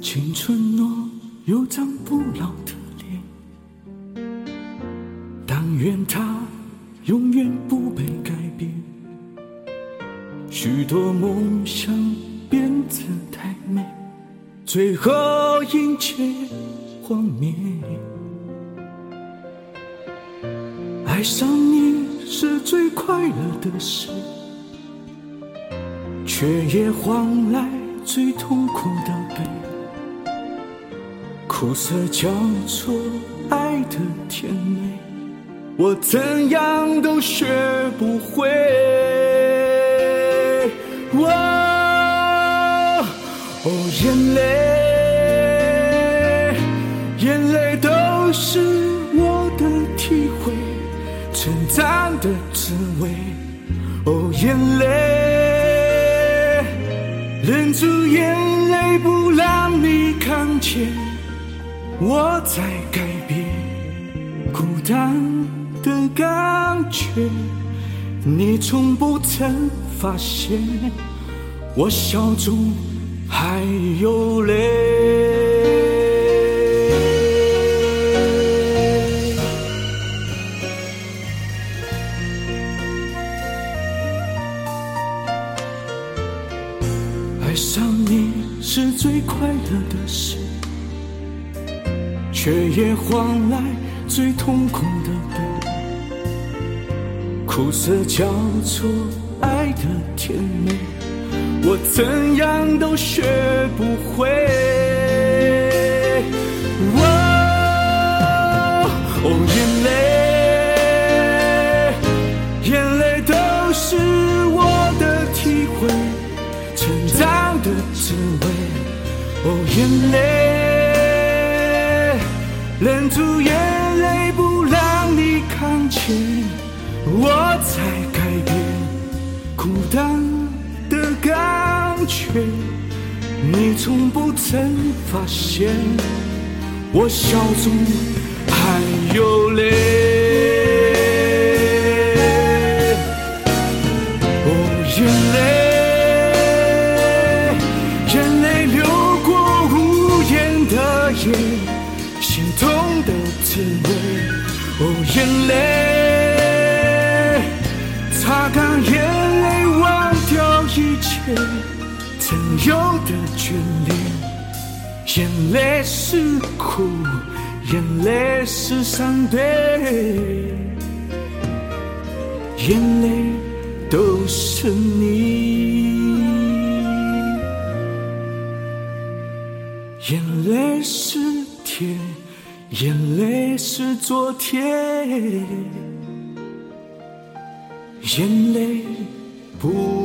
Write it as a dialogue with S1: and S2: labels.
S1: 青春若有张不老的脸，但愿它永远不被。许多梦想变得太美，最后一切幻灭。爱上你是最快乐的事，却也换来最痛苦的悲。苦涩交错，爱的甜美，我怎样都学不会。泪，眼泪都是我的体会，成长的滋味。哦，眼泪，忍住眼泪，不让你看见。我在改变孤单的感觉，你从不曾发现，我笑中还有泪。爱上你是最快乐的事。却也换来最痛苦的悲，苦涩交错，爱的甜美，我怎样都学不会。哦，眼泪，眼泪都是我的体会，成长的滋味。哦，眼泪。忍住眼泪，不让你看见，我才改变孤单的感却，你从不曾发现，我笑中还有泪。哦，眼泪，眼泪流过无言的夜，心痛的滋味。哦，眼泪，擦干眼。眷恋。眼泪是苦，眼泪是伤悲，眼泪都是你，眼泪是甜。眼泪是昨天，眼泪不。